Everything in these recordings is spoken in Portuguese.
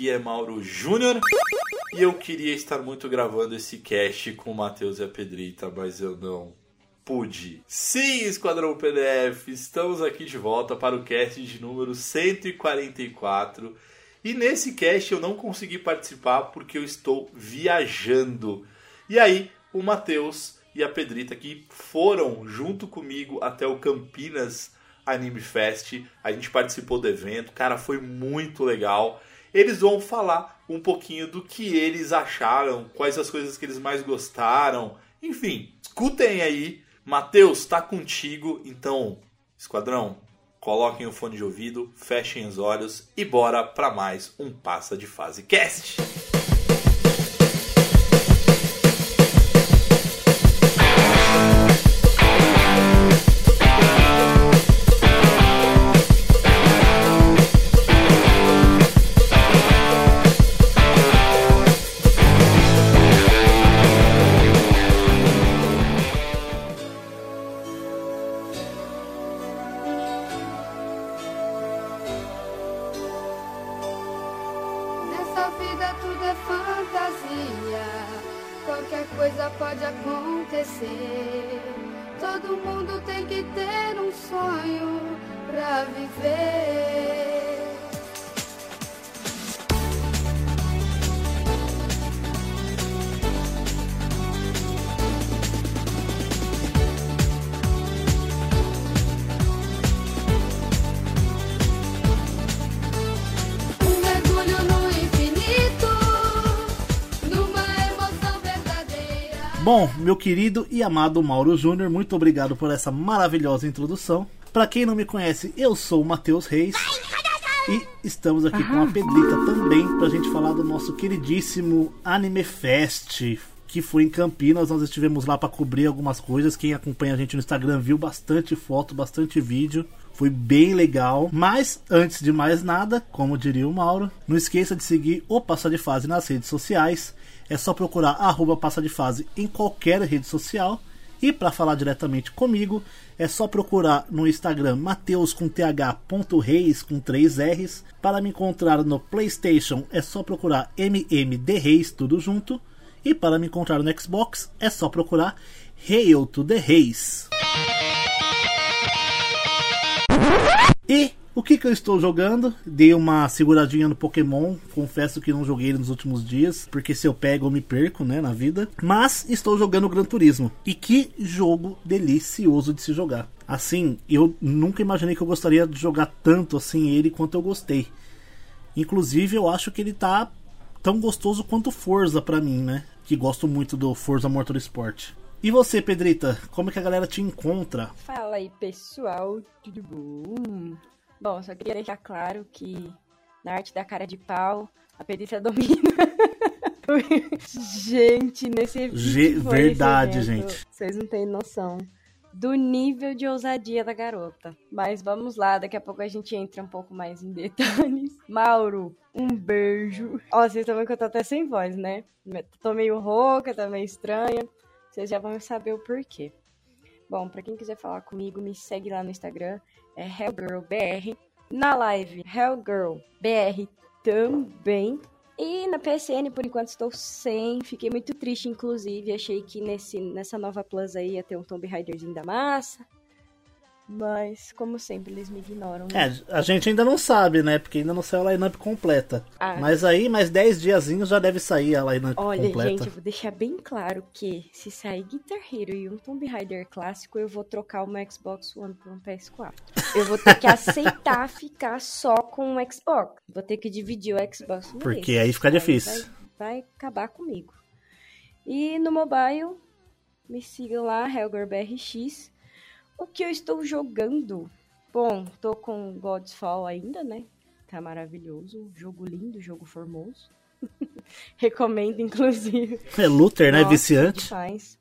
aqui é Mauro Júnior. E eu queria estar muito gravando esse cast com o Matheus e a Pedrita, mas eu não pude. Sim, Esquadrão PDF, estamos aqui de volta para o cast de número 144. E nesse cast eu não consegui participar porque eu estou viajando. E aí, o Matheus e a Pedrita que foram junto comigo até o Campinas Anime Fest. A gente participou do evento, cara, foi muito legal. Eles vão falar um pouquinho do que eles acharam, quais as coisas que eles mais gostaram. Enfim, escutem aí. Matheus, tá contigo. Então, esquadrão, coloquem o fone de ouvido, fechem os olhos e bora para mais um Passa de Fase Cast. Bom, meu querido e amado Mauro Júnior, muito obrigado por essa maravilhosa introdução. Pra quem não me conhece, eu sou o Matheus Reis e estamos aqui com a Pedrita também pra gente falar do nosso queridíssimo Anime Fest, que foi em Campinas. Nós estivemos lá pra cobrir algumas coisas. Quem acompanha a gente no Instagram viu bastante foto, bastante vídeo. Foi bem legal. Mas, antes de mais nada, como diria o Mauro, não esqueça de seguir o Passa de Fase nas redes sociais. É só procurar arroba Passa de Fase em qualquer rede social. E para falar diretamente comigo, é só procurar no Instagram Mateus com th.reis com 3 R's. Para me encontrar no PlayStation, é só procurar MMD Reis, tudo junto. E para me encontrar no Xbox, é só procurar Hail to the Reis. E o que, que eu estou jogando? Dei uma seguradinha no Pokémon. Confesso que não joguei ele nos últimos dias, porque se eu pego eu me perco, né, na vida. Mas estou jogando Gran Turismo. E que jogo delicioso de se jogar. Assim, eu nunca imaginei que eu gostaria de jogar tanto assim ele quanto eu gostei. Inclusive, eu acho que ele tá tão gostoso quanto Forza pra mim, né? Que gosto muito do Forza Motorsport. E você, Pedrita, como é que a galera te encontra? Fala aí, pessoal, tudo bom? Bom, só queria deixar claro que na arte da cara de pau, a Pedrita domina. gente, nesse Ge- esse verdade, evento, gente. Vocês não têm noção do nível de ousadia da garota. Mas vamos lá, daqui a pouco a gente entra um pouco mais em detalhes. Mauro, um beijo. Ó, vocês estão vendo que eu tô até sem voz, né? Tô meio rouca, tá meio estranha. Vocês já vão saber o porquê. Bom, pra quem quiser falar comigo, me segue lá no Instagram, é HellGirlBR. Na live, HellGirlBR também. E na PSN, por enquanto, estou sem. Fiquei muito triste, inclusive. Achei que nesse, nessa nova Plus aí ia ter um Tomb Raiderzinho da massa. Mas, como sempre, eles me ignoram. né? É, a gente ainda não sabe, né? Porque ainda não saiu a lineup completa. Ah. Mas aí, mais 10 diazinhos já deve sair a lineup Olha, completa. gente, eu vou deixar bem claro que se sair Guitar Hero e um Tomb Raider clássico, eu vou trocar o meu Xbox One por um PS4. Eu vou ter que aceitar ficar só com o Xbox. Vou ter que dividir o Xbox. Porque esse. aí fica difícil. Vai, vai acabar comigo. E no mobile, me sigam lá, HelgorBRX. O que eu estou jogando? Bom, tô com God's Fall ainda, né? tá maravilhoso. Jogo lindo, jogo formoso. Recomendo, inclusive. É Luther, né? Nossa, Viciante. demais.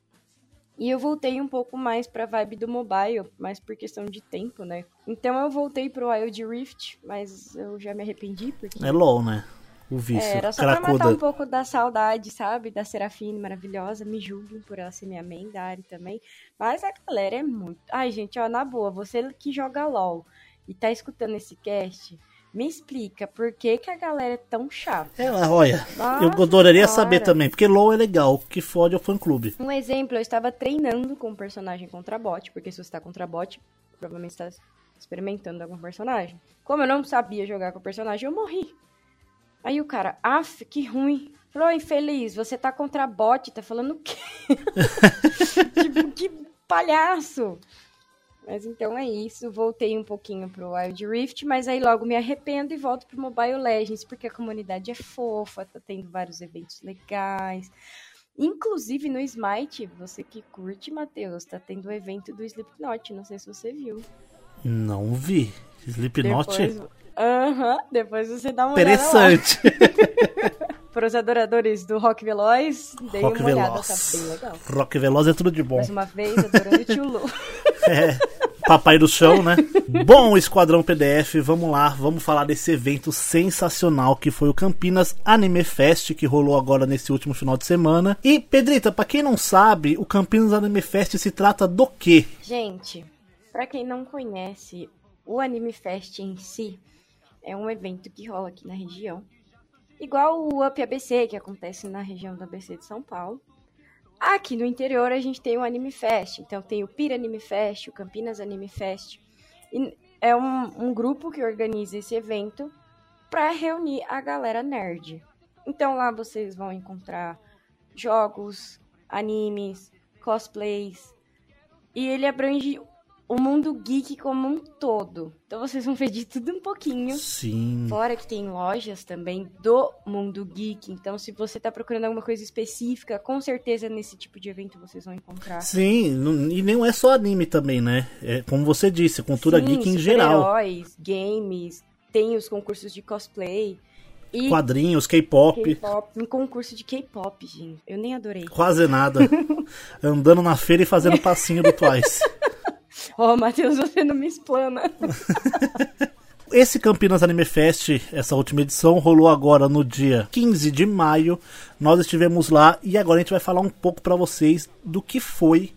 E eu voltei um pouco mais pra vibe do mobile, mais por questão de tempo, né? Então eu voltei pro Wild Rift, mas eu já me arrependi, porque É LOL, né? O vício. é, era só pra matar Cracuda. um pouco da saudade, sabe? Da Serafine maravilhosa. Me julguem por ela ser minha main, da Ari também. Mas a galera é muito. Ai, gente, ó, na boa, você que joga LOL e tá escutando esse cast, me explica por que, que a galera é tão chata. É, olha, eu Nossa adoraria senhora. saber também, porque LOL é legal, o que fode é o fã-clube. Um exemplo, eu estava treinando com um personagem contra bot, porque se você tá contra bot, provavelmente está experimentando algum personagem. Como eu não sabia jogar com o personagem, eu morri. Aí o cara, af, que ruim. Falou, infeliz, você tá contra bot, tá falando o quê? tipo, que palhaço. Mas então é isso, voltei um pouquinho pro Wild Rift, mas aí logo me arrependo e volto pro Mobile Legends, porque a comunidade é fofa, tá tendo vários eventos legais. Inclusive no Smite, você que curte, Matheus, tá tendo o evento do Slipknot, não sei se você viu. Não vi. Slipknot? Depois, Aham, depois você dá uma olhada Interessante. Para os adoradores do Rock Veloz, dei Rock uma olhada, Veloz. tá bem legal. Rock Veloz é tudo de bom. Mais uma vez, adorando o tio Lu. É, papai do chão, né? Bom, Esquadrão PDF, vamos lá, vamos falar desse evento sensacional que foi o Campinas Anime Fest, que rolou agora nesse último final de semana. E, Pedrita, pra quem não sabe, o Campinas Anime Fest se trata do quê? Gente, pra quem não conhece, o Anime Fest em si é um evento que rola aqui na região. Igual o Up ABC, que acontece na região do ABC de São Paulo. Aqui no interior a gente tem o Anime Fest. Então tem o Pira Anime Fest, o Campinas Anime Fest. E é um, um grupo que organiza esse evento para reunir a galera nerd. Então lá vocês vão encontrar jogos, animes, cosplays. E ele abrange o mundo geek como um todo. Então vocês vão ver de tudo um pouquinho. Sim. Fora que tem lojas também do mundo geek. Então, se você tá procurando alguma coisa específica, com certeza nesse tipo de evento vocês vão encontrar. Sim, e não é só anime também, né? É, como você disse, cultura Sim, geek em geral. super-heróis, games, tem os concursos de cosplay. E Quadrinhos, K-pop, K-pop. Um concurso de K-pop, gente. Eu nem adorei. quase nada. Andando na feira e fazendo passinho do Twice. Ó, Matheus, você não me explana. Esse Campinas Anime Fest, essa última edição, rolou agora no dia 15 de maio. Nós estivemos lá e agora a gente vai falar um pouco pra vocês do que foi,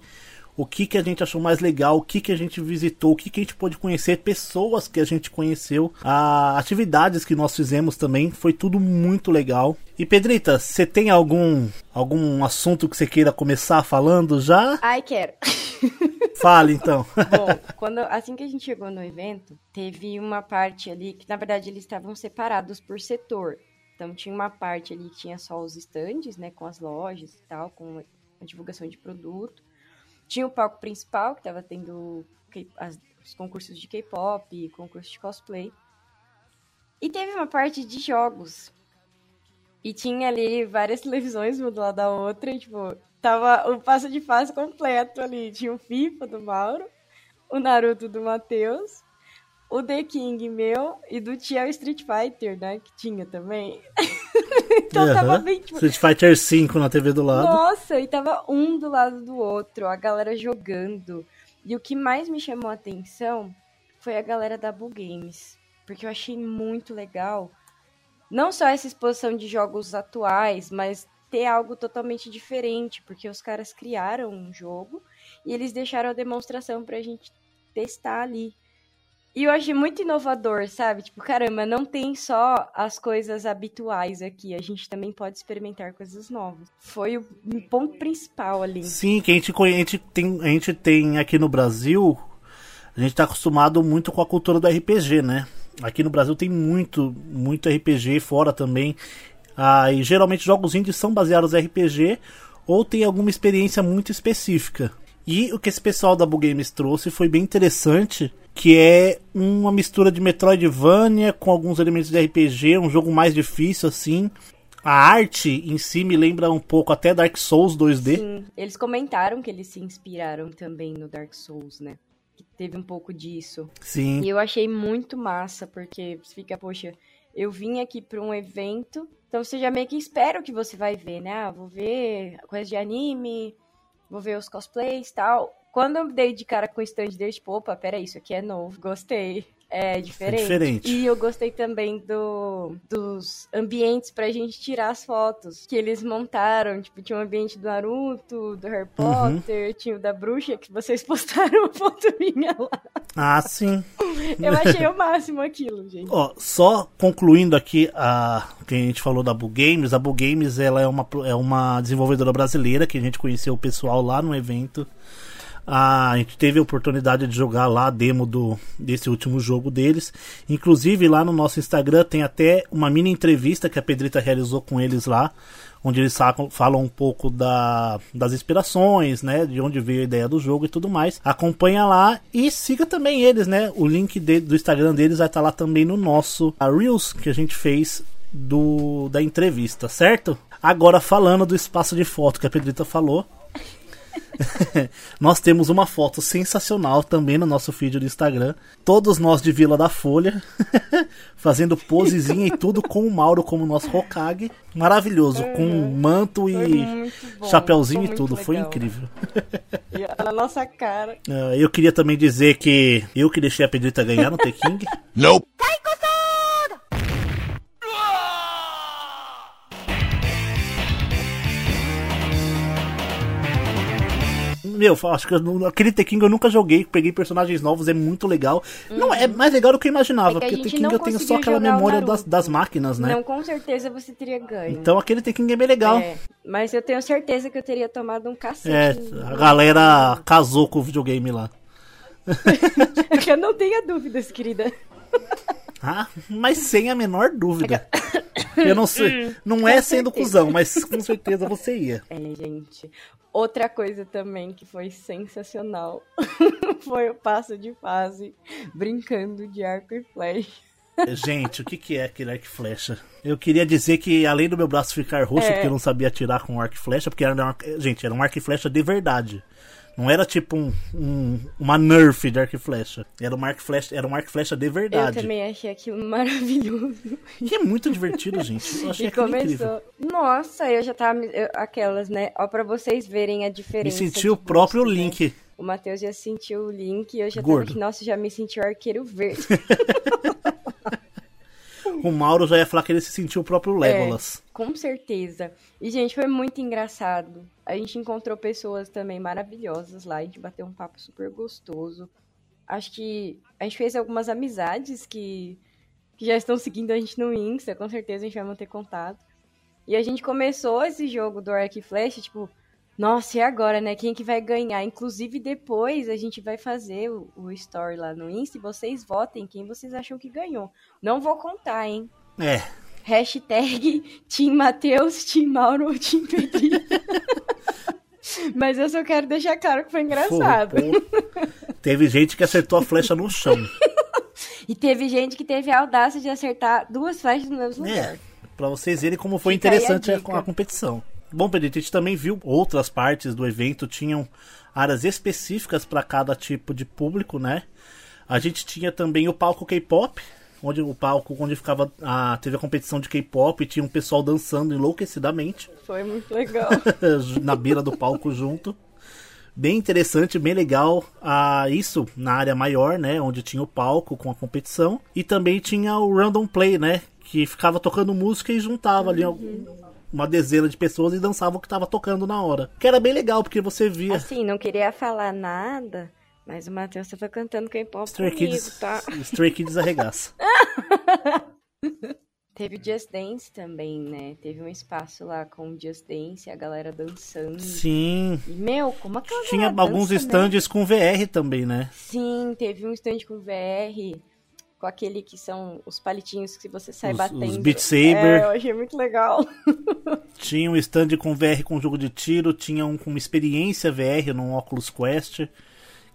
o que, que a gente achou mais legal, o que, que a gente visitou, o que, que a gente pôde conhecer, pessoas que a gente conheceu, a atividades que nós fizemos também. Foi tudo muito legal. E Pedrita, você tem algum algum assunto que você queira começar falando já? Ai, quero. Fale então. Bom, quando, assim que a gente chegou no evento, teve uma parte ali que, na verdade, eles estavam separados por setor. Então, tinha uma parte ali que tinha só os estandes, né, com as lojas e tal, com a divulgação de produto. Tinha o palco principal, que estava tendo as- os concursos de K-pop, concursos de cosplay. E teve uma parte de jogos. E tinha ali várias televisões uma do lado da outra, e, tipo, tava o passo de fase completo ali. Tinha o FIFA do Mauro, o Naruto do Matheus, o The King meu e do Tia Street Fighter, né? Que tinha também. então tava Aham. bem, tipo, Street Fighter 5 na TV do lado. nossa, e tava um do lado do outro, a galera jogando. E o que mais me chamou a atenção foi a galera da Bull Games. Porque eu achei muito legal. Não só essa exposição de jogos atuais, mas ter algo totalmente diferente. Porque os caras criaram um jogo e eles deixaram a demonstração pra gente testar ali. E eu achei muito inovador, sabe? Tipo, caramba, não tem só as coisas habituais aqui, a gente também pode experimentar coisas novas. Foi o ponto principal ali. Sim, que a gente, a gente tem, a gente tem aqui no Brasil, a gente tá acostumado muito com a cultura do RPG, né? Aqui no Brasil tem muito, muito RPG, fora também. Ah, e geralmente jogos indies são baseados em RPG ou tem alguma experiência muito específica. E o que esse pessoal da Bull Games trouxe foi bem interessante, que é uma mistura de Metroidvania com alguns elementos de RPG, um jogo mais difícil assim. A arte em si me lembra um pouco até Dark Souls 2D. Sim, eles comentaram que eles se inspiraram também no Dark Souls, né? que teve um pouco disso. Sim. E eu achei muito massa, porque fica, poxa, eu vim aqui pra um evento, então você já meio que espera o que você vai ver, né? Ah, vou ver coisa de anime, vou ver os cosplays e tal. Quando eu dei de cara com o stand deles, tipo, opa, peraí, isso aqui é novo, gostei. É diferente. diferente. E eu gostei também do, dos ambientes pra gente tirar as fotos que eles montaram. Tipo, tinha um ambiente do Naruto, do Harry Uhum. Potter, tinha o da bruxa, que vocês postaram uma foto minha lá. Ah, sim. Eu achei o máximo aquilo, gente. Ó, só concluindo aqui a que a gente falou da Bull Games, a Bull Games ela é uma, é uma desenvolvedora brasileira que a gente conheceu o pessoal lá no evento. A gente teve a oportunidade de jogar lá a demo do, desse último jogo deles. Inclusive lá no nosso Instagram tem até uma mini entrevista que a Pedrita realizou com eles lá, onde eles falam um pouco da, das inspirações, né, de onde veio a ideia do jogo e tudo mais. Acompanha lá e siga também eles, né? O link de- do Instagram deles vai estar lá também no nosso a Reels que a gente fez do da entrevista, certo? Agora falando do espaço de foto que a Pedrita falou, nós temos uma foto sensacional também no nosso feed do Instagram. Todos nós de Vila da Folha, fazendo posezinha e tudo com o Mauro como nosso Hokage. Maravilhoso, com manto e foi e tudo. muito Foi legal. incrível. E na nossa cara. Ah, eu queria também dizer que eu que deixei a Pedrita ganhar no T-King. Nope. Meu, acho que eu aquele T-King eu nunca joguei, peguei personagens novos, é muito legal. Não, é mais legal do que eu imaginava, É que porque T-King não eu tenho só aquela memória das, das máquinas, né? Não, com certeza você teria ganho. Então aquele T-King é bem legal. É, mas eu tenho certeza que eu teria tomado um cacete. É, a galera casou com o videogame lá. eu não tenha dúvidas, querida. Ah, mas sem a menor dúvida. Eu não sei. Não é sendo cuzão, mas com certeza você ia. É, gente. Outra coisa também que foi sensacional foi o passo de fase brincando de arco e flecha. Gente, o que, que é aquele arco e flecha? Eu queria dizer que além do meu braço ficar roxo, É. porque eu não sabia atirar com arco e flecha, porque era uma, gente, era um arco e flecha de verdade. Não era tipo um, um- uma nerf de arco e flecha. Era um arco e flecha, era um arco e flecha de Eu verdade. também achei aquilo maravilhoso. Que é muito divertido, gente. Eu achei E aquilo incrível. começou. Nossa, eu já tava. me- eu- aquelas, né? Ó, pra vocês verem a Me diferença. senti o próprio gosto, né? Link. O Matheus já sentiu o link e eu já Gordo. tava. Nossa, já me senti o arqueiro verde. O Mauro já ia falar que ele se sentiu o próprio Legolas. É, com certeza. E, gente, foi muito engraçado. A gente encontrou pessoas também maravilhosas lá. A gente bateu um papo super gostoso. Acho que a gente fez algumas amizades que, que já estão seguindo a gente no Insta. Com certeza a gente vai manter contato. E a gente começou esse jogo do Arc Flash, tipo, nossa, e agora, né? Quem que vai ganhar? Inclusive, depois a gente vai fazer o, o story lá no Insta e vocês votem quem vocês acham que ganhou. Não vou contar, hein? É. Hashtag Team Matheus, Team Mauro Pedrinho. Mas eu só quero deixar claro que foi engraçado. Teve gente que acertou a flecha no chão. E teve gente que teve a audácia de acertar duas flechas no mesmo lugar. É, pra vocês verem como foi Fica interessante a, a competição. Bom, Pedrito, a gente também viu outras partes do evento, tinham áreas específicas para cada tipo de público, né? A gente tinha também o palco K-pop, onde o palco onde ficava a teve a competição de K-pop, e tinha um pessoal dançando enlouquecidamente Foi muito legal. na beira do palco junto. Bem interessante, bem legal. Ah, isso na área maior, né? Onde tinha o palco com a competição. E também tinha o Random Play, né? Que ficava tocando música e juntava ali uma dezena de pessoas e dançava o que tava tocando na hora. Que era bem legal, porque você via Assim, não queria falar nada, mas o Matheus tava cantando K-pop Stray comigo, Kids, tá? Stray Kids arregaça. Teve o Just Dance também, né? Teve um espaço lá com o Just Dance, a galera dançando. Sim. E, meu, como aquela Tinha alguns né? stands com VR também, né? Sim, teve um stand com VR, com aquele que são os palitinhos que você sai Os- batendo. os Beat Saber. É, eu achei muito legal. Tinha um stand com VR com jogo de tiro, tinha um com experiência VR no Oculus Quest,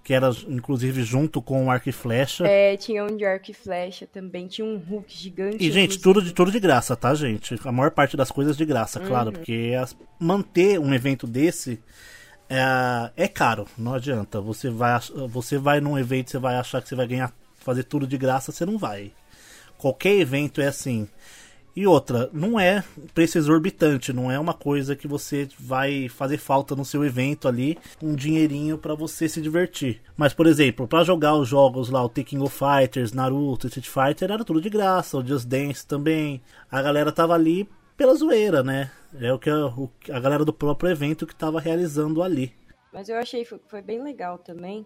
que era inclusive junto com o arco e flecha. É, tinha um de arco e flecha também, tinha um Hulk gigante. E, gente, tudo de, tudo de graça, tá, gente? A maior parte das coisas de graça, Uhum. claro. Porque as- manter um evento desse é, é caro, não adianta. Você vai, você vai num evento, você vai achar que você vai ganhar, fazer tudo de graça, você não vai. Qualquer evento é assim. E outra, não é preço exorbitante, não é uma coisa que você vai fazer falta no seu evento ali, um dinheirinho pra você se divertir. Mas, por exemplo, pra jogar os jogos lá, o Taking of Fighters, Naruto, Street Fighter, era tudo de graça, o Just Dance também. A galera tava ali pela zoeira, né? É o que a, o- a galera do próprio evento que tava realizando ali. Mas eu achei que foi bem legal também.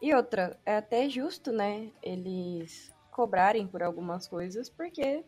E outra, é até justo, né? Eles cobrarem por algumas coisas, porque,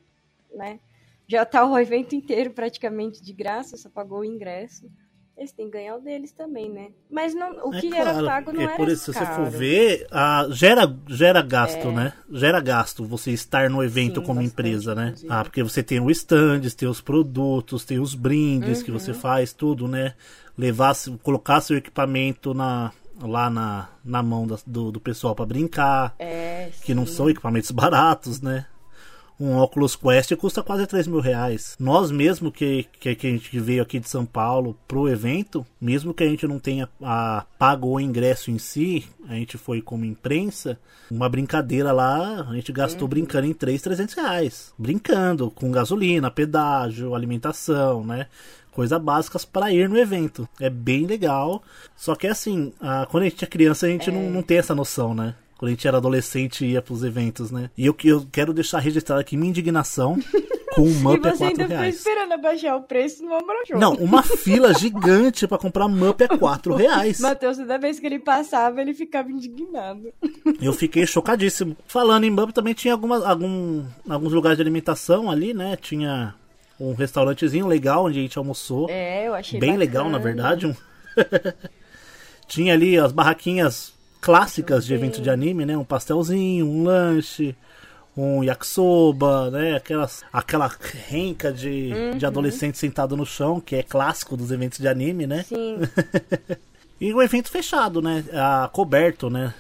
né? Já tá o evento inteiro praticamente de graça, só pagou o ingresso. Eles têm que ganhar o deles também, né? Mas não, o É que claro, era pago não porque, era por isso, se você for ver, ah, gera, gera gasto, né? Gera gasto você estar no evento Sim, como empresa, né? inclusive. Ah, porque você tem o stands, tem os produtos, tem os brindes que Uhum. você faz, tudo, né? Levar, colocar seu equipamento na, lá na, na mão da- do, do pessoal pra brincar, É, que não são equipamentos baratos, né? Um Oculus Quest custa quase 3 mil reais. Nós mesmo que, que, que a gente veio aqui de São Paulo pro evento, mesmo que a gente não tenha a, pago o ingresso em si, a gente foi como imprensa, uma brincadeira lá, a gente gastou brincando em 3, 300 reais. Brincando, com gasolina, pedágio, alimentação, né? Coisas básicas para ir no evento. É bem legal. Só que assim, a- quando a gente é criança, a gente não, não tem essa noção, né? Quando a gente era adolescente e ia pros eventos, né? E eu, que- eu quero deixar registrado aqui minha indignação com o Mup a você 4 ainda ficou reais. esperando abaixar o preço no Ambroshow. Não, uma fila gigante pra comprar Mup a 4 reais. Matheus, toda vez que ele passava, ele ficava indignado. Eu fiquei chocadíssimo. Falando em Mup, também tinha algumas, algum, alguns lugares de alimentação ali, né? Tinha um restaurantezinho legal onde a gente almoçou. É, eu achei Bem bacana. legal, na verdade. um- Tinha ali as barraquinhas clássicas de evento de anime, né? Um pastelzinho, um lanche, um yakisoba, né? Aquelas, aquela renca de, Uhum. de adolescente sentado no chão, que é clássico dos eventos de anime, né? Sim, E o evento fechado, né? Ah, coberto, né?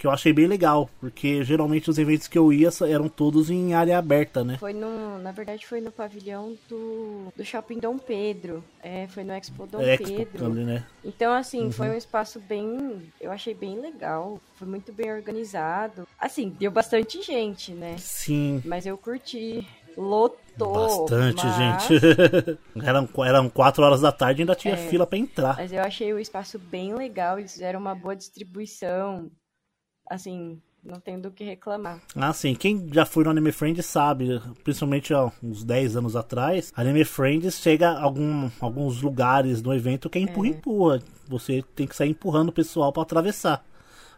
Que eu achei bem legal, porque geralmente os eventos que eu ia eram todos em área aberta, né? foi no... Na verdade, foi no pavilhão do, do Shopping Dom Pedro. É, foi no Expo Dom É, Expo, Pedro. ali, né? Então, assim, Uhum. foi um espaço bem. Eu achei bem legal. Foi muito bem organizado. Assim, deu bastante gente, né? Sim, Mas eu curti. Lotou. bastante, mas- gente. eram, eram quatro horas da tarde e ainda tinha É. fila pra entrar. Mas eu achei o espaço bem legal. Eles fizeram uma boa distribuição. Assim, não tenho do que reclamar. Ah, sim. Quem já foi no Anime Friends sabe, principalmente há uns 10 anos atrás, Anime Friends chega a algum, alguns lugares no evento que é empurra-empurra. Você tem que sair empurrando o pessoal pra atravessar.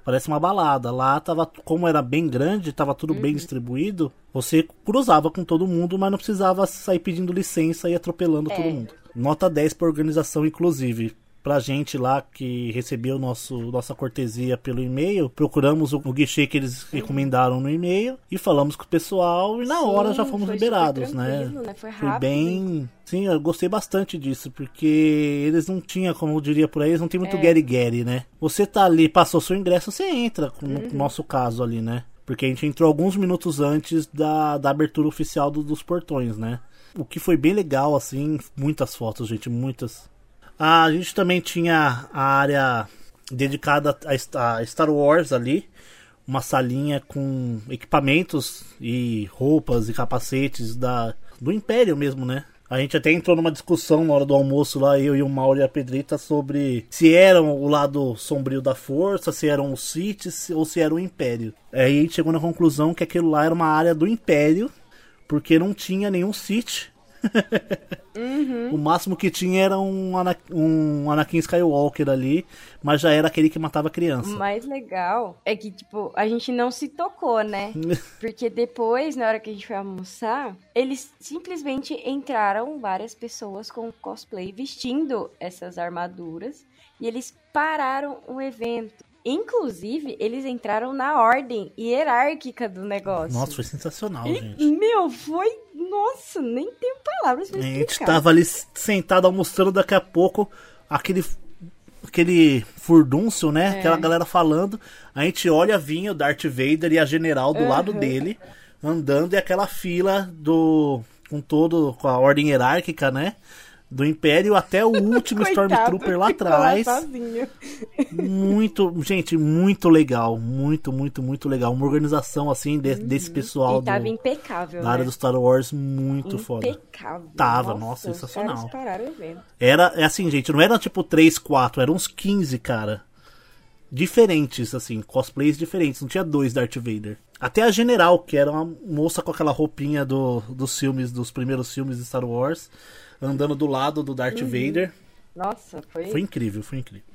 Parece uma balada. Lá tava, como era bem grande, tava tudo bem distribuído, você cruzava com todo mundo, mas não precisava sair pedindo licença e atropelando É. todo mundo. Nota 10 pra organização, inclusive. Pra gente lá que recebeu nosso, nossa cortesia pelo e-mail, procuramos o, o guichê que eles recomendaram no e-mail e falamos com o pessoal e na Sim, hora já fomos foi liberados, né? né? Foi Foi rápido. bem. Sim, eu gostei bastante disso, porque eles não tinham, como eu diria por aí, eles não tem muito É. get-get, né? Você tá ali, passou seu ingresso, você entra, com- Uhum. no nosso caso ali, né? Porque a gente entrou alguns minutos antes da, da abertura oficial do- dos portões, né? O que foi bem legal, assim, muitas fotos, gente, muitas. A gente também tinha a área dedicada a Star Wars ali, uma salinha com equipamentos e roupas e capacetes da, do Império mesmo, né? A gente até entrou numa discussão na hora do almoço lá, eu e o Mauro e a Pedrita, sobre se eram o lado sombrio da força, se eram os Siths ou se era o Império. Aí a gente chegou na conclusão que aquilo lá era uma área do Império, porque não tinha nenhum Sith. O máximo que tinha era um, Ana- um Anakin Skywalker ali, mas já era aquele que matava criança. O mais legal é que, tipo, a gente não se tocou, né? Porque depois, na hora que a gente foi almoçar, eles simplesmente entraram várias pessoas com cosplay vestindo essas armaduras e eles pararam o evento. Inclusive, eles entraram na ordem hierárquica do negócio. Nossa, foi sensacional, E, gente. Meu, foi. Nossa, nem tenho palavras pra A explicar. gente tava ali sentado almoçando, daqui a pouco, aquele aquele furdúncio, né? É. Aquela galera falando. A gente olha, vinha o Darth Vader e a general do lado Uhum. dele, andando, e aquela fila do. com todo. com a ordem hierárquica, né? Do Império até o último Coitado, Stormtrooper lá atrás. sozinho. Muito, gente, muito legal. Muito, muito, muito legal. Uma organização assim de- desse pessoal E tava do, impecável, da área né? do Star Wars muito foda. Impecável. Tava, nossa, os sensacional. caras pararam o evento. Era, é assim, gente, não era tipo 3, 4, eram uns 15, cara. Diferentes, assim, cosplays diferentes. Não tinha dois Darth Vader. Até a General, que era uma moça com aquela roupinha do, dos filmes, dos primeiros filmes de Star Wars, andando do lado do Darth Vader. Nossa, foi... Foi incrível, foi incrível.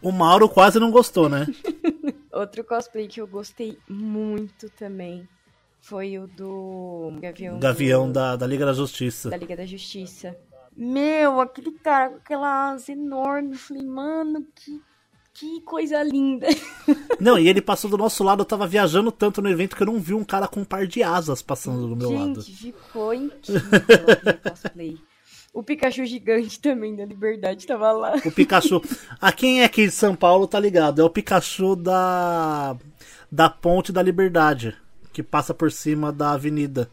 O Mauro quase não gostou, né? Outro cosplay que eu gostei muito também foi o do Gavião, Gavião do- da, da Liga da Justiça. da Liga da Justiça. Meu, aquele cara com aquela asa enorme. Eu falei, mano, que, que coisa linda. Não, e ele passou do nosso lado, eu tava viajando tanto no evento que eu não vi um cara com um par de asas passando do meu lado. Gente, ficou incrível aquele cosplay. O Pikachu gigante também da Liberdade tava lá. O Pikachu. A quem é aqui de São Paulo tá ligado? É o Pikachu da. Da Ponte da Liberdade. Que passa por cima da avenida.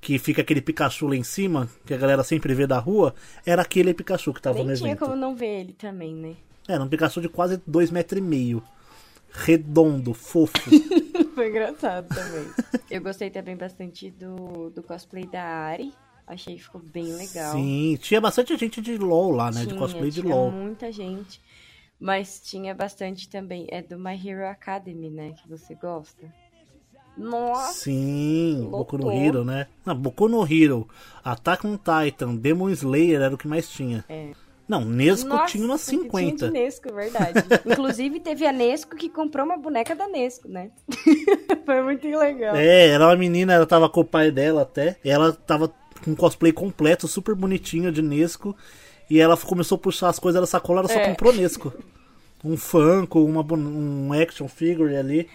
Que fica aquele Pikachu lá em cima, que a galera sempre vê da rua. Era aquele Pikachu que tava Nem no tinha evento. como não ver ele também, né? Era um Pikachu de quase dois metros e meio. Redondo, fofo. Foi engraçado também. Eu gostei também bastante do, do cosplay da Ari. Achei que ficou bem legal. Sim, tinha bastante gente de LOL lá, né? de Tinha, cosplay de tinha LOL. muita gente. Mas tinha bastante também. É do My Hero Academy, né? Que você gosta. Nossa! Sim, Lotou. Boku no Hero, né? Não, Boku no Hero, Attack on Titan, Demon Slayer era o que mais tinha. É. Não, Nesco Nossa, tinha umas que 50. Tinha de Nesco, verdade. Inclusive, teve a Nesco que comprou uma boneca da Nesco, né? Foi muito legal. É, era uma menina, ela tava com o pai dela até. E ela tava um cosplay completo, super bonitinho de Nesco. E ela começou a puxar as coisas da sacola, ela só É. comprou Nesco. Um Funko, uma, um action figure ali.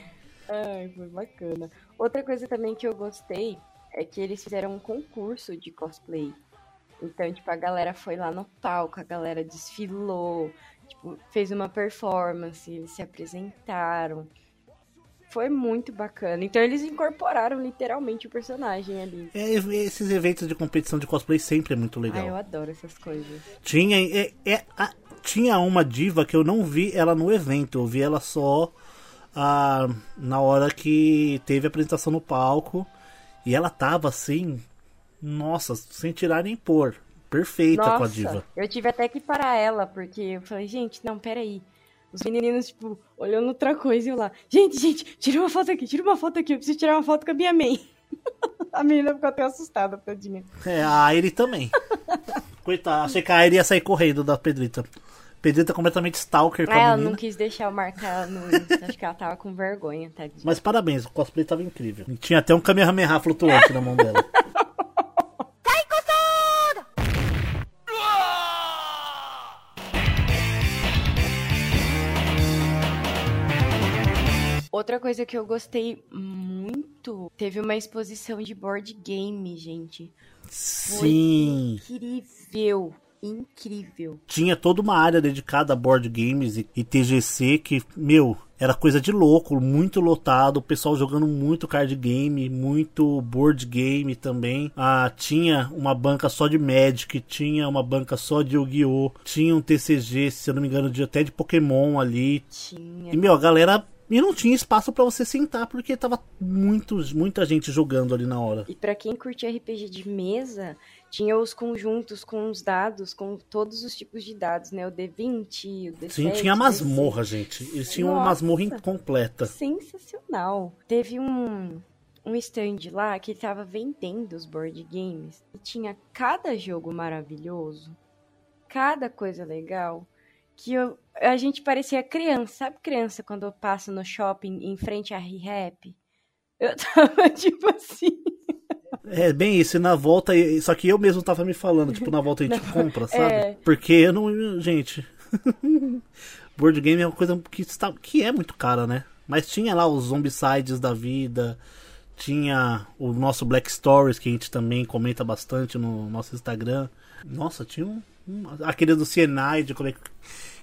Ai, foi bacana. Outra coisa também que eu gostei é que eles fizeram um concurso de cosplay. Então, tipo, a galera foi lá no palco, a galera desfilou, tipo, fez uma performance, eles se apresentaram. Foi muito bacana. Então eles incorporaram literalmente o personagem ali. É, esses eventos de competição de cosplay sempre é muito legal. Ai, eu adoro essas coisas. Tinha, é, é, a- tinha uma diva que eu não vi ela no evento, eu vi ela só ah, na hora que teve a apresentação no palco. E ela tava assim, nossa, sem tirar nem pôr. Perfeita com a diva. Nossa, eu tive até que parar ela, porque eu falei, gente, não, peraí. Os meninos, tipo, olhando outra coisa e eu lá, gente, gente, tira uma foto aqui, tira uma foto aqui, eu preciso tirar uma foto com a minha mãe. a menina ficou até assustada, tadinha. É, a Aire também. Coitada, achei que a Aire ia sair correndo da Pedrita. Pedrita completamente stalker com Ah, ela não quis deixar eu marcar ela no acho que ela tava com vergonha, tadinha. Mas parabéns, o cosplay tava incrível. E tinha até um Kamehameha flutuante na mão dela. Outra coisa que eu gostei muito, teve uma exposição de board game, gente. Sim. Incrível, incrível. tinha toda uma área dedicada a board games e, e TGC que, meu, era coisa de louco, muito lotado, o pessoal jogando muito card game, muito board game também. Ah, tinha uma banca só de Magic, tinha uma banca só de Yu-Gi-Oh! Tinha um TCG, se eu não me engano, de, até de Pokémon ali. Tinha. E, meu, a galera. E não tinha espaço pra você sentar porque tava muito, muita gente jogando ali na hora. E pra quem curte RPG de mesa, tinha os conjuntos com os dados, com todos os tipos de dados, né? O D20, o D7. Sim, tinha masmorra, gente. Eles tinham uma Nossa. masmorra incompleta. Sensacional. Teve um, um stand lá que tava vendendo os board games. E tinha cada jogo maravilhoso, cada coisa legal, que eu- a gente parecia criança. Sabe criança quando eu passo no shopping em frente à ReHap? Eu tava tipo assim. É, bem isso, e na volta, só que eu mesmo tava me falando, tipo, na volta a gente compra, sabe? É. Porque eu não. Gente. board game é uma coisa que, está, que é muito cara, né? Mas tinha lá os zombicides da vida, tinha o nosso Black Stories, que a gente também comenta bastante no nosso Instagram. Nossa, tinha um. um aquele do Cyanide, como é que-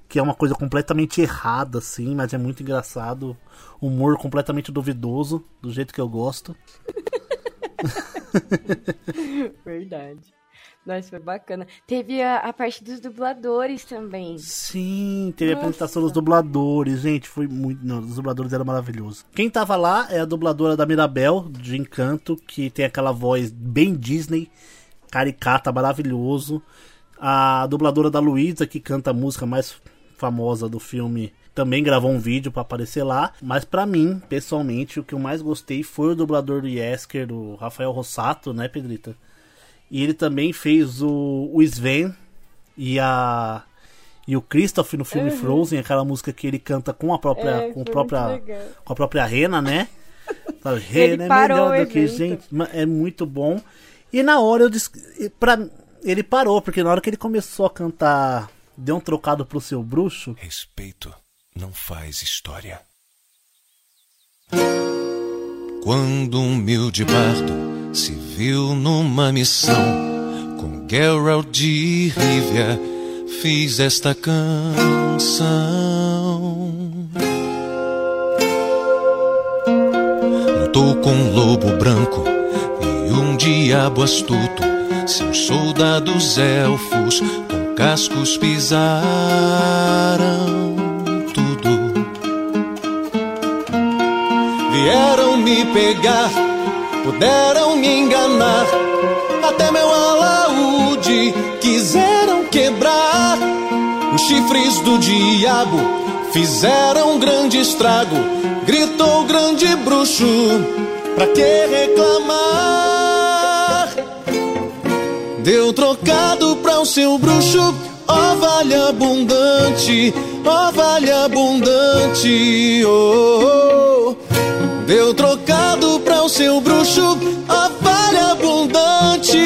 que é uma coisa completamente errada, assim, mas é muito engraçado. Humor completamente duvidoso, do jeito que eu gosto. Verdade. Nossa, foi bacana. Teve a, a parte dos dubladores também. Sim, teve a Nossa. apresentação dos dubladores, gente, foi muito. Não, os dubladores eram maravilhosos. Quem tava lá é a dubladora da Mirabel, de Encanto, que tem aquela voz bem Disney, caricata, maravilhoso. A dubladora da Luísa, que canta a música mais famosa do filme, também gravou um vídeo pra aparecer lá. Mas pra mim, pessoalmente, o que eu mais gostei foi o dublador do Yesker, o Rafael Rossato, né, Pedrita? E ele também fez o, o Sven e a e o Christoph no filme Frozen, aquela música que ele canta com a própria É, com a própria com a própria Rena, né? Rena é melhor do que gente, é muito bom. E na hora eu disse, para ele parou, porque na hora que ele começou a cantar Deu um trocado pro seu bruxo, Respeito não faz história. Quando um humilde bardo se viu numa missão com Geralt de Rivia, fiz esta canção. Lutou com um lobo branco e um diabo astuto. Seus soldados elfos com cascos pisaram tudo. Vieram me pegar, puderam me enganar. Até meu alaúde quiseram quebrar. Os chifres do diabo fizeram grande estrago. Gritou o grande bruxo, pra que reclamar? Deu trocado pra o seu bruxo, ó vale abundante, ó vale abundante, oh, oh. Deu trocado pra o seu bruxo, ó vale abundante.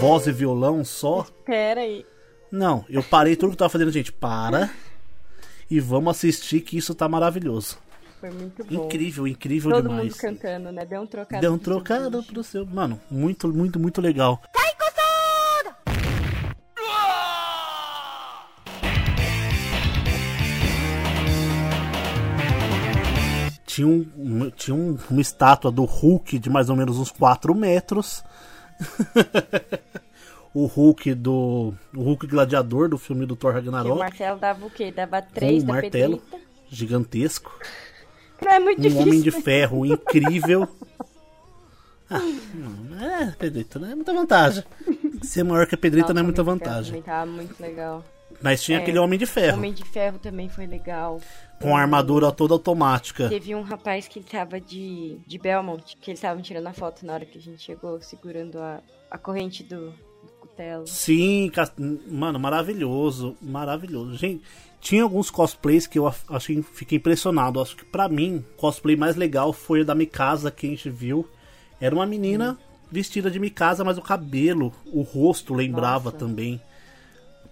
voz e violão só. Pera aí. Não, eu parei tudo que eu tava fazendo, gente. Para e vamos assistir que isso tá maravilhoso. Foi muito bom. Incrível, incrível Todo demais. mundo cantando, né? Deu um trocado. Deu um trocado pro seu. Mano, muito, muito, muito legal. Tinha, um, tinha um- uma estátua do Hulk de mais ou menos uns 4 metros. o Hulk do. O Hulk gladiador do filme do Thor E o Ragnarok. Marcelo dava o quê? Dava três um da martelo gigantesco. Não é muito Um difícil. homem de ferro incrível. Ah, não, é, Pedrita, não é muita vantagem. Ser maior que a Pedrita Nossa, não é muita vantagem. Também tava muito legal. Mas tinha É, aquele homem de ferro, Homem de Ferro também foi legal. com a armadura toda automática. Teve um rapaz que tava de, de Belmont, que eles estavam tirando a foto na hora que a gente chegou, segurando a, a corrente do, do cutelo. Sim, ca- mano, maravilhoso, maravilhoso. Gente, tinha alguns cosplays que eu achei, fiquei impressionado. Acho que pra mim, o cosplay mais legal foi o da Mikasa que a gente viu. Era uma menina vestida de Mikasa, mas o cabelo, o rosto lembrava Nossa. também.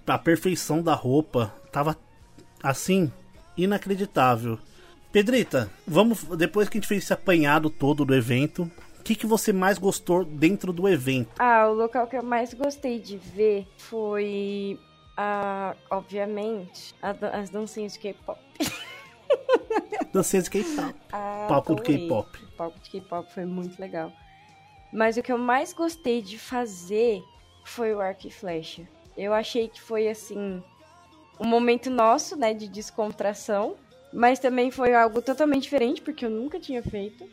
A perfeição da roupa tava assim, inacreditável. Pedrita, vamos depois que a gente fez esse apanhado todo do evento, o que, que você mais gostou dentro do evento? Ah, o local que eu mais gostei de ver foi, a, obviamente, dan- as dancinhas de K-pop. Dancinha de K-pop. Ah, Palco do. K-pop. O palco de K-pop foi muito legal. Mas o que eu mais gostei de fazer foi o arco e flecha. Eu achei que foi assim um momento nosso, né, de descontração, mas também foi algo totalmente diferente porque eu nunca tinha feito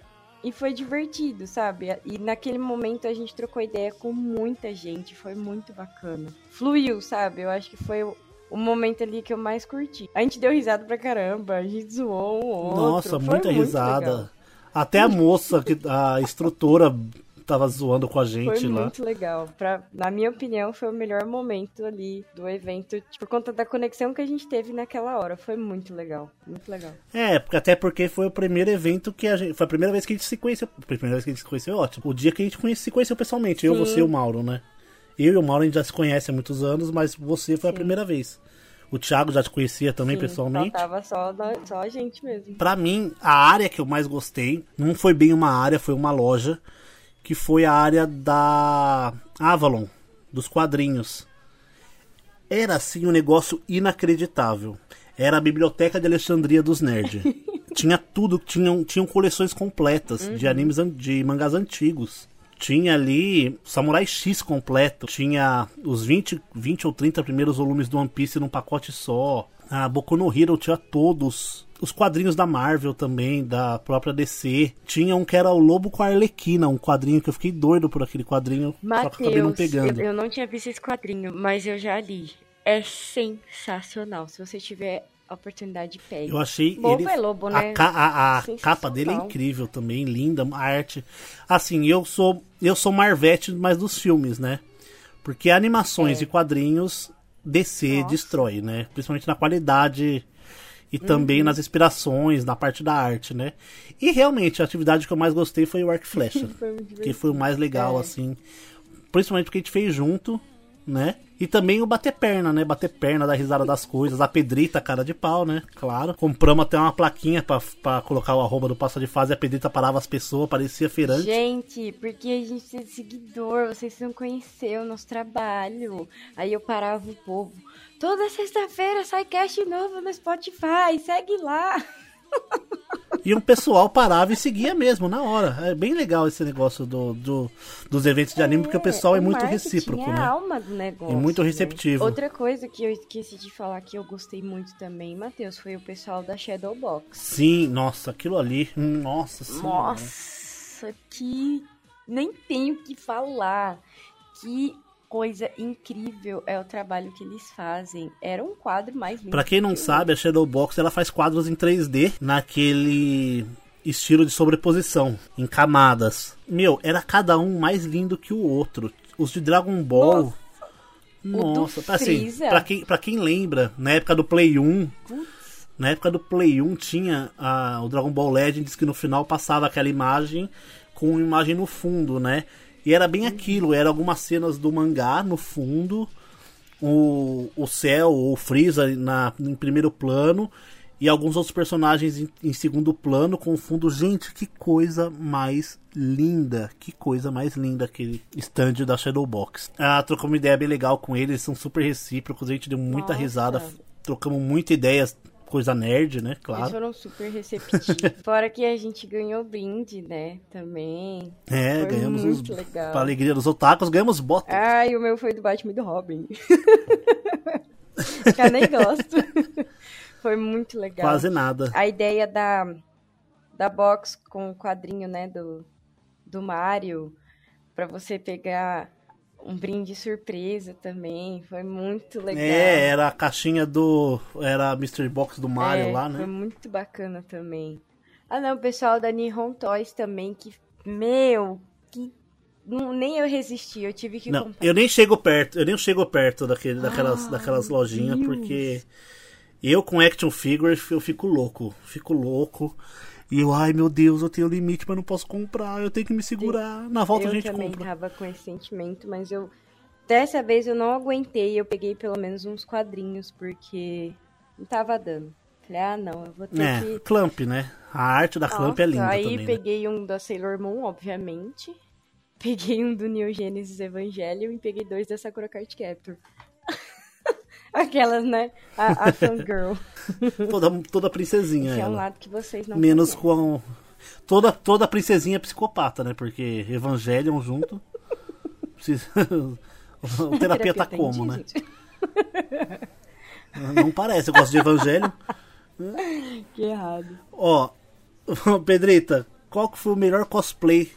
e foi divertido, sabe? E naquele momento a gente trocou ideia com muita gente, foi muito bacana. Fluiu, sabe? Eu acho que foi o, momento ali que eu mais curti. A gente deu risada pra caramba, a gente zoou um outro. Nossa, muita muito risada. legal. Até a moça, que a instrutora, tava zoando com a Foi gente lá. muito legal. Pra, na minha opinião, foi o melhor momento ali do evento, tipo, por conta da conexão que a gente teve naquela hora. Foi muito legal, muito legal. É, até porque foi o primeiro evento que a gente. Foi a primeira vez que a gente se conheceu. A primeira vez que a gente se conheceu, é ótimo. O dia que a gente conhece- se conheceu pessoalmente, eu, Sim. você e o Mauro, né? Eu e o Mauro a gente já se conhece há muitos anos, mas você foi a primeira vez. O Thiago já te conhecia também Sim, pessoalmente. Faltava só, só a gente mesmo. Pra mim, a área que eu mais gostei não foi bem uma área, foi uma loja, que foi a área da Avalon, dos quadrinhos. Era assim um negócio inacreditável. Era a biblioteca de Alexandria dos Nerds. tinha tudo, tinham, tinham coleções completas de animes an- de mangás antigos. Tinha ali Samurai X completo. Tinha os 20, 20 ou 30 primeiros volumes do One Piece num pacote só. A Boku no Hero tinha todos. Os quadrinhos da Marvel também, da própria DC. Tinha um que era o Lobo com a Arlequina, um quadrinho que eu fiquei doido por aquele quadrinho, só que eu acabei não pegando. eu, eu não tinha visto esse quadrinho, mas eu já li. É sensacional. Se você tiver a oportunidade, pegue. Eu achei Lobo ele. é lobo, né? A, ca- a- a capa dele é incrível também, linda, a arte. Assim, eu sou eu sou Marvete, mas dos filmes, né? Porque animações É. e quadrinhos DC Nossa. destrói, né? Principalmente na qualidade e Uhum. também nas inspirações, na parte da arte, né? E realmente a atividade que eu mais gostei foi o arco flecha, muito que foi o mais legal É. assim, principalmente porque a gente fez junto, né? E também o bater perna, né? Bater perna, dar risada das coisas. A Pedrita, cara de pau, né? Claro. Compramos até uma plaquinha pra, pra colocar o arroba do Passa de Fase. E a Pedrita parava as pessoas, parecia feirante. Gente, porque a gente tem seguidor, vocês não conheceram o nosso trabalho. Aí eu parava o povo. Toda sexta-feira sai cast novo no Spotify, segue lá. E um pessoal parava e seguia mesmo, na hora. É bem legal esse negócio do, do- dos eventos de anime, porque o pessoal é o muito recíproco, é né? alma do negócio. E muito né? receptivo. Outra coisa que eu esqueci de falar que eu gostei muito também, Matheus, foi o pessoal da Shadowbox. Sim, nossa, aquilo ali. hum, Nossa senhora. Nossa, que nem tenho o que falar. Que coisa incrível é o trabalho que eles fazem. Era um quadro mais lindo. Pra quem não o sabe, a Shadowbox ela faz quadros em 3D naquele estilo de sobreposição, em camadas. Meu, era cada um mais lindo que o outro. Os de Dragon Ball. do Nossa, assim, Freeza. pra quem, pra quem lembra, na época do Play 1, na época do Play 1 tinha ah, o Dragon Ball Legends que no final passava aquela imagem com uma imagem no fundo, né? E era bem aquilo, era algumas cenas do mangá no fundo, o, o céu, o Freeza na, em primeiro plano e alguns outros personagens em, em segundo plano com fundo. Gente, que coisa mais linda! Que coisa mais linda aquele stand da Shadowbox. Ah, trocamos uma ideia bem legal com eles, eles são super recíprocos, a gente deu muita Nossa. risada, trocamos muita ideias, coisa nerd, né? Eles Claro. foram super receptivos. Fora que a gente ganhou brinde, né? Também. É, Foi ganhamos muito os. legal. Pra alegria dos otakus, ganhamos botas. Ai, o meu foi do Batman e do Robin. que eu nem gosto. foi muito legal. Quase nada. A ideia da, da box com o quadrinho, né, do, do Mario, pra você pegar um brinde surpresa também, foi muito legal. É, era a caixinha do. Era a Mystery Box do Mario É, lá, Foi né? muito bacana também. Ah, não, o pessoal da Nihon Toys também, que, meu, que não, nem eu resisti, eu tive que Não, comprar. eu nem chego perto, eu nem chego perto daquele, daquelas, daquelas lojinhas, Deus. porque eu com action figure eu fico louco, fico louco. E eu, ai meu Deus, eu tenho limite, mas não posso comprar, eu tenho que me segurar. Na volta eu a gente também compra. tava com esse sentimento, mas eu. Dessa vez eu não aguentei, eu peguei pelo menos uns quadrinhos, porque não tava dando. Falei, ah, não, eu vou ter É, que. Clamp, né? A arte da Clamp é Nossa, linda aí também. né? peguei um da Sailor Moon, obviamente. Peguei um do Neo Genesis Evangelion e peguei dois da Sakura Card Captor. Aquelas, né? A, a fangirl. Toda, toda princesinha Esse é um ela. lado que vocês não Menos conhecem. com. Toda, toda princesinha é psicopata, né? Porque Evangelion junto. Precisa- o terapia tá tem como, né? Não parece, eu gosto de Evangelho. Que errado. Ó, Pedrita, qual que foi o melhor cosplay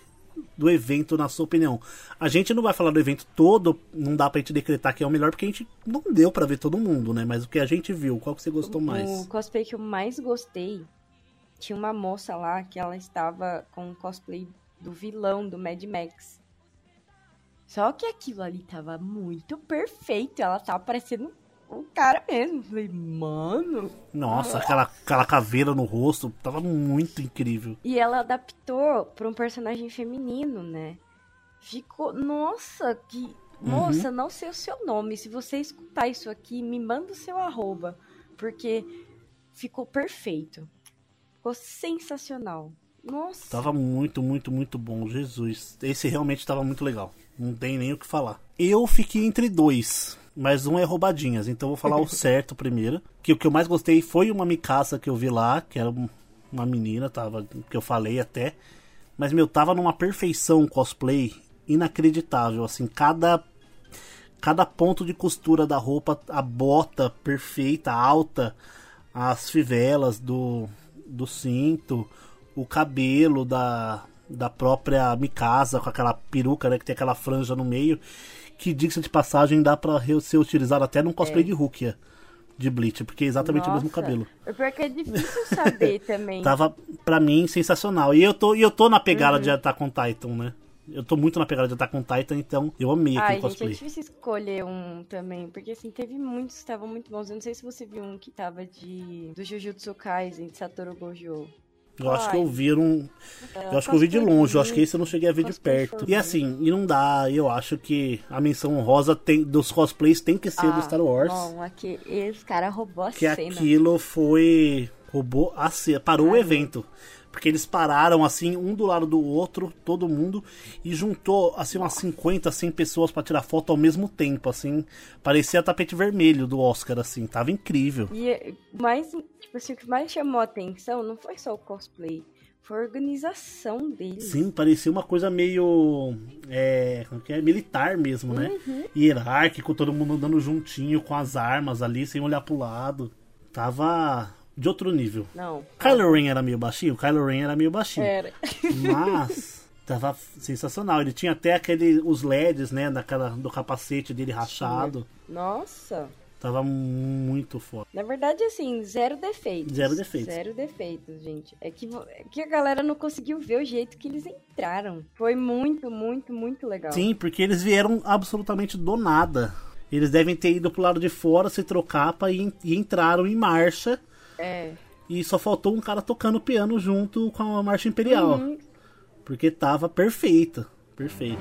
do evento, na sua opinião? A gente não vai falar do evento todo, não dá pra gente decretar que é o melhor, porque a gente não deu pra ver todo mundo, né? Mas o que a gente viu, qual que você gostou O mais? cosplay que eu mais gostei tinha uma moça lá que ela estava com um cosplay do vilão do Mad Max. Só que aquilo ali tava muito perfeito. Ela tava parecendo um cara mesmo. Falei, mano. Nossa, aquela, aquela caveira no rosto, tava muito incrível. E ela adaptou pra um personagem feminino, né? Ficou. Nossa, que. Moça, não sei o seu nome. Se você escutar isso aqui, me manda o seu arroba. Porque ficou perfeito. Ficou sensacional. Nossa. Tava muito, muito, muito bom. Jesus. Esse realmente tava muito legal. Não tem nem o que falar. Eu fiquei entre dois. Mas um é roubadinhas. Então eu vou falar o certo primeiro. Que o que eu mais gostei foi uma Mikasa que eu vi lá. Que era um- uma menina, tava. Que eu falei até. Mas, meu, tava numa perfeição cosplay. inacreditável, assim, cada cada ponto de costura da roupa, a bota perfeita, alta, as fivelas do, do cinto, o cabelo da, da própria Mikasa com aquela peruca, né, que tem aquela franja no meio, que diga-se de passagem dá pra ser utilizado até num cosplay É. de Rukia de Bleach, porque é exatamente o mesmo Nossa, cabelo. É que é difícil saber também. Tava, pra mim, sensacional. E eu tô, e eu tô na pegada Uhum. de Attack on Titan, né? Eu tô muito na pegada de Attack on Titan, então eu amei aquele Ai, gente, é cosplay. difícil escolher um também, porque assim, teve muitos que estavam muito bons. Eu não sei se você viu um que tava de. do Jujutsu Kaisen, de Satoru Gojo. Eu acho que eu Ai. vi um. Eu acho que eu vi de longe, eu acho que esse eu não cheguei a ver de Cosplay perto. E assim, e não dá, eu acho que a menção honrosa tem, dos cosplays tem que ser do Star Wars. Bom, aqui, esse cara roubou a que cena. aquilo foi. roubou a cena, parou o Caramba. evento. Porque eles pararam assim, um do lado do outro, todo mundo, e juntou assim umas 50, 100 pessoas pra tirar foto ao mesmo tempo, assim. Parecia tapete vermelho do Oscar, assim, tava incrível. E é, mais, tipo assim, o que mais chamou a atenção não foi só o cosplay, foi a organização deles. Sim, parecia uma coisa meio. É, como que é? Militar mesmo, né? Uhum. Hierárquico, todo mundo andando juntinho com as armas ali, sem olhar pro lado. Tava de outro nível. Não. Kylo Ren era meio baixinho? Kylo Ren era meio baixinho. Era. Mas tava sensacional. Ele tinha até aquele os LEDs, né, naquela do capacete dele rachado. Nossa. Tava muito foda. Na verdade, assim, zero defeitos. Zero defeitos. Zero defeitos, gente. É que, é que a galera não conseguiu ver o jeito que eles entraram. Foi muito, muito, muito legal. Sim, porque eles vieram absolutamente do nada. Eles devem ter ido pro lado de fora se trocar pra ir, e entraram em marcha. É. E só faltou um cara tocando piano junto com a marcha imperial. Uhum. Porque tava perfeita. Perfeita.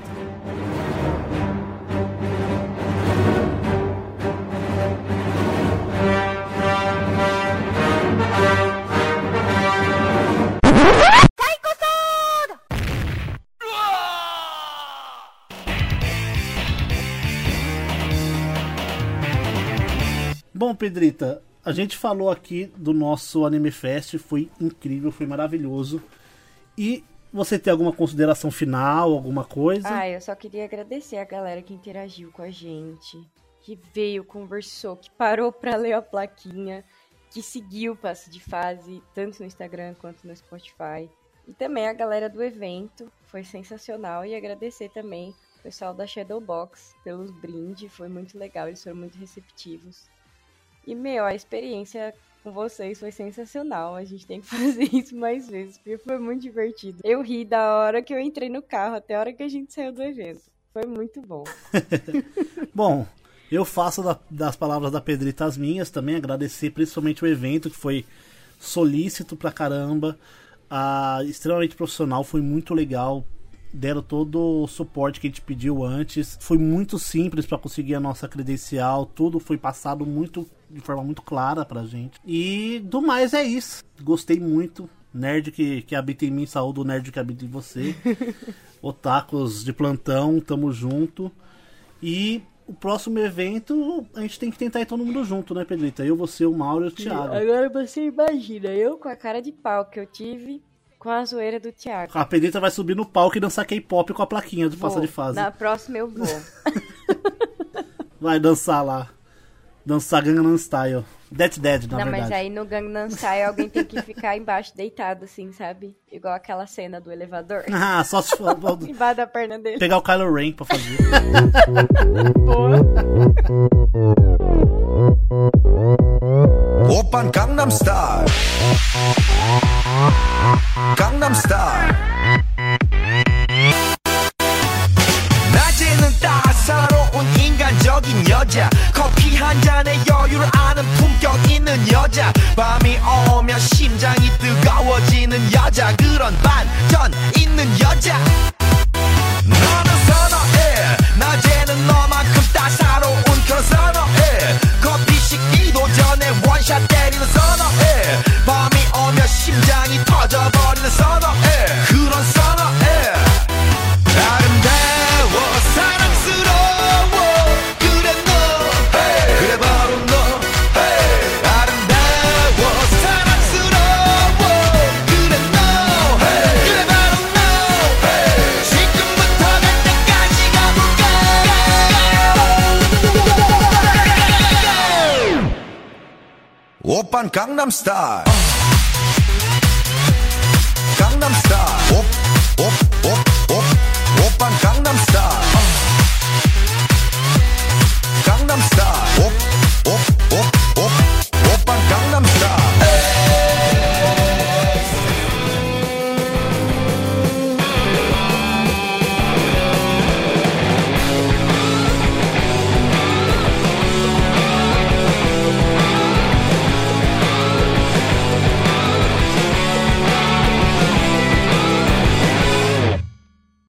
Bom, Pedrita, a gente falou aqui do nosso Anime Fest, foi incrível, foi maravilhoso. E você tem alguma consideração final, alguma coisa? Ah, eu só queria agradecer a galera que interagiu com a gente, que veio, conversou, que parou pra ler a plaquinha, que seguiu o passo de fase, tanto no Instagram quanto no Spotify. E também a galera do evento, foi sensacional. E agradecer também o pessoal da Shadowbox pelos brindes, foi muito legal, eles foram muito receptivos. E, meu, a experiência com vocês foi sensacional. A gente tem que fazer isso mais vezes, porque foi muito divertido. Eu ri da hora que eu entrei no carro até a hora que a gente saiu do evento. Foi muito bom. Bom, eu faço da- das palavras da Pedrita as minhas também, agradecer principalmente o evento, que foi solícito pra caramba, ah, extremamente profissional, foi muito legal. Deram todo o suporte que a gente pediu antes. Foi muito simples pra conseguir a nossa credencial. Tudo foi passado muito de forma muito clara pra gente. E do mais é isso. Gostei muito. Nerd que, que habita em mim, saúde o nerd que habita em você. Otakus de plantão, tamo junto. E o próximo evento a gente tem que tentar ir todo mundo junto, né, Pedrita? Eu, você, o Mauro e o Thiago. Agora você imagina, eu com a cara de pau que eu tive com a zoeira do Thiago. A Pedrita vai subir no palco e dançar K-pop com a plaquinha de passa Vou. de fase. Na próxima eu vou. Vai dançar lá. Dançar Gangnam Style. Dead Dead, na não, verdade. Não, mas aí no Gangnam Style alguém tem que ficar embaixo deitado, assim, sabe? Igual aquela cena do elevador. Ah, só se for... Embaixo da perna dele. Pegar o Kylo Ren pra fazer. Boa. Opa, Gangnam Style. Gangnam Style. 인간적인 여자. 커피 한 잔에 여유를 아는 품격 있는 여자. 밤이 오면 심장이 뜨거워지는 여자. 그런 반전 있는 여자 star.